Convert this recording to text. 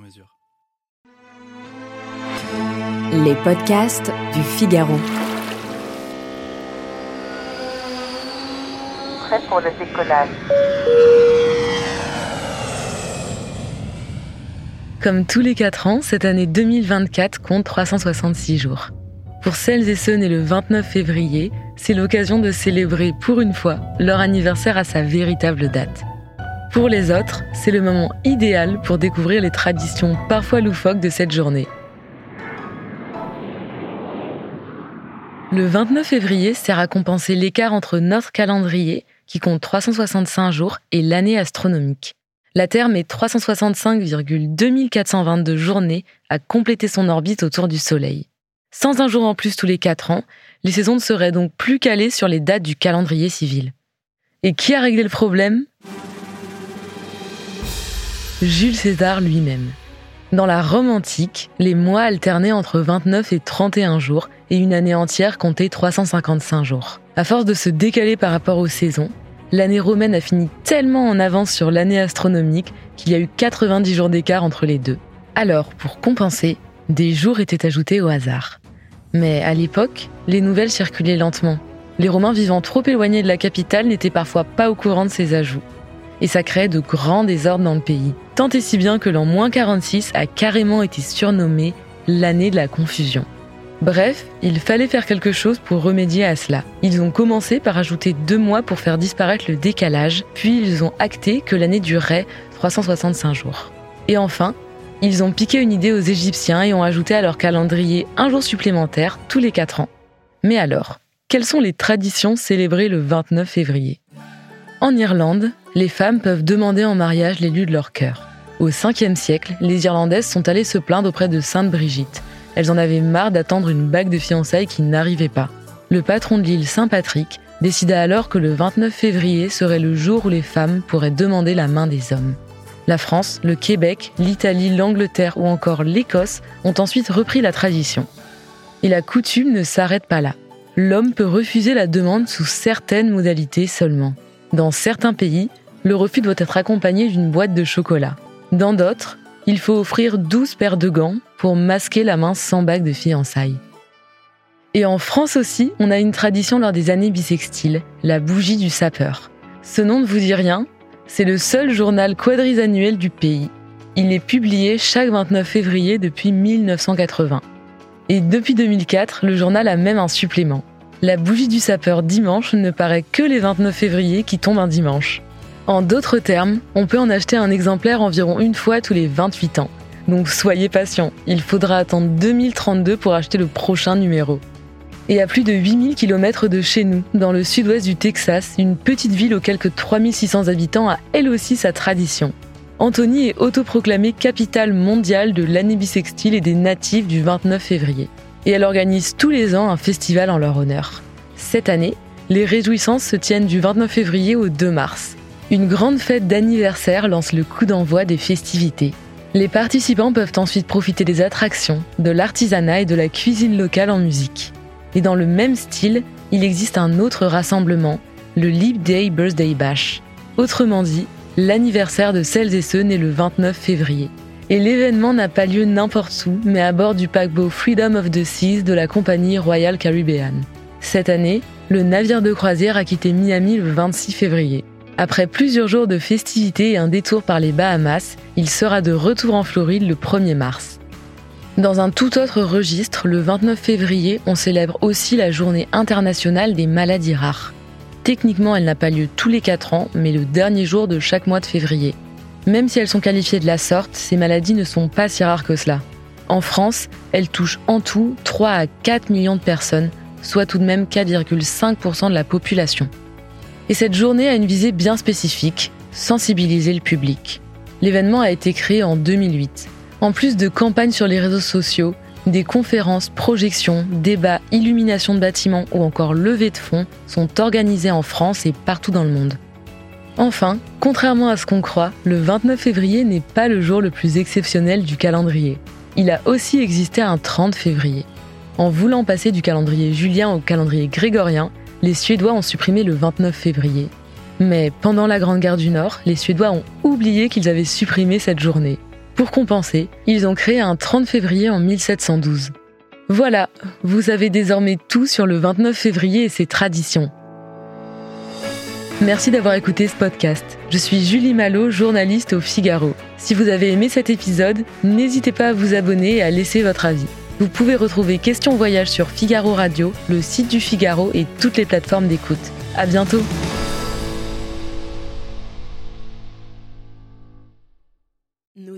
mesure. Les podcasts du Figaro. Prêt pour le décollage. Comme tous les 4 ans, cette année 2024 compte 366 jours. Pour celles et ceux nés le 29 février, c'est l'occasion de célébrer pour une fois leur anniversaire à sa véritable date. Pour les autres, c'est le moment idéal pour découvrir les traditions parfois loufoques de cette journée. Le 29 février sert à compenser l'écart entre notre calendrier, qui compte 365 jours, et l'année astronomique. La Terre met 365,2422 journées à compléter son orbite autour du Soleil. Sans un jour en plus tous les 4 ans, les saisons ne seraient donc plus calées sur les dates du calendrier civil. Et qui a réglé le problème? Jules César lui-même. Dans la Rome antique, les mois alternaient entre 29 et 31 jours et une année entière comptait 355 jours. À force de se décaler par rapport aux saisons, l'année romaine a fini tellement en avance sur l'année astronomique qu'il y a eu 90 jours d'écart entre les deux. Alors, pour compenser, des jours étaient ajoutés au hasard. Mais à l'époque, les nouvelles circulaient lentement. Les Romains vivant trop éloignés de la capitale n'étaient parfois pas au courant de ces ajouts et ça créait de grands désordres dans le pays. Tant et si bien que l'an 46 a carrément été surnommé l'année de la confusion. Bref, il fallait faire quelque chose pour remédier à cela. Ils ont commencé par ajouter deux mois pour faire disparaître le décalage, puis ils ont acté que l'année durerait 365 jours. Et enfin, ils ont piqué une idée aux Égyptiens et ont ajouté à leur calendrier un jour supplémentaire tous les quatre ans. Mais alors, quelles sont les traditions célébrées le 29 février? En Irlande, les femmes peuvent demander en mariage l'élu de leur cœur. Au 5e siècle, les Irlandaises sont allées se plaindre auprès de Sainte Brigitte. Elles en avaient marre d'attendre une bague de fiançailles qui n'arrivait pas. Le patron de l'île Saint-Patrick décida alors que le 29 février serait le jour où les femmes pourraient demander la main des hommes. La France, le Québec, l'Italie, l'Angleterre ou encore l'Écosse ont ensuite repris la tradition. Et la coutume ne s'arrête pas là. L'homme peut refuser la demande sous certaines modalités seulement. Dans certains pays, le refus doit être accompagné d'une boîte de chocolat. Dans d'autres, il faut offrir 12 paires de gants pour masquer la main sans bague de fiançailles. Et en France aussi, on a une tradition lors des années bissextiles, la bougie du sapeur. Ce nom ne vous dit rien C'est le seul journal quadrisannuel du pays. Il est publié chaque 29 février depuis 1980. Et depuis 2004, le journal a même un supplément. La bougie du sapeur dimanche ne paraît que les 29 février qui tombent un dimanche. En d'autres termes, on peut en acheter un exemplaire environ une fois tous les 28 ans. Donc soyez patient, il faudra attendre 2032 pour acheter le prochain numéro. Et à plus de 8000 km de chez nous, dans le sud-ouest du Texas, une petite ville aux quelques 3600 habitants a elle aussi sa tradition. Antony est autoproclamée capitale mondiale de l'année bissextile et des natifs du 29 février. Et elle organise tous les ans un festival en leur honneur. Cette année, les réjouissances se tiennent du 29 février au 2 mars. Une grande fête d'anniversaire lance le coup d'envoi des festivités. Les participants peuvent ensuite profiter des attractions, de l'artisanat et de la cuisine locale en musique. Et dans le même style, il existe un autre rassemblement, le Leap Day Birthday Bash. Autrement dit, l'anniversaire de celles et ceux nés le 29 février. Et l'événement n'a pas lieu n'importe où, mais à bord du paquebot Freedom of the Seas de la compagnie Royal Caribbean. Cette année, le navire de croisière a quitté Miami le 26 février. Après plusieurs jours de festivités et un détour par les Bahamas, il sera de retour en Floride le 1er mars. Dans un tout autre registre, le 29 février, on célèbre aussi la journée internationale des maladies rares. Techniquement, elle n'a pas lieu tous les 4 ans, mais le dernier jour de chaque mois de février. Même si elles sont qualifiées de la sorte, ces maladies ne sont pas si rares que cela. En France, elles touchent en tout 3 à 4 millions de personnes, soit tout de même 4,5% de la population. Et cette journée a une visée bien spécifique, sensibiliser le public. L'événement a été créé en 2008. En plus de campagnes sur les réseaux sociaux, des conférences, projections, débats, illuminations de bâtiments ou encore levées de fonds sont organisées en France et partout dans le monde. Enfin, contrairement à ce qu'on croit, le 29 février n'est pas le jour le plus exceptionnel du calendrier. Il a aussi existé un 30 février. En voulant passer du calendrier julien au calendrier grégorien, les Suédois ont supprimé le 29 février. Mais pendant la Grande Guerre du Nord, les Suédois ont oublié qu'ils avaient supprimé cette journée. Pour compenser, ils ont créé un 30 février en 1712. Voilà, vous savez désormais tout sur le 29 février et ses traditions. Merci d'avoir écouté ce podcast. Je suis Julie Malo, journaliste au Figaro. Si vous avez aimé cet épisode, n'hésitez pas à vous abonner et à laisser votre avis. Vous pouvez retrouver Question Voyage sur Figaro Radio, le site du Figaro et toutes les plateformes d'écoute. À bientôt!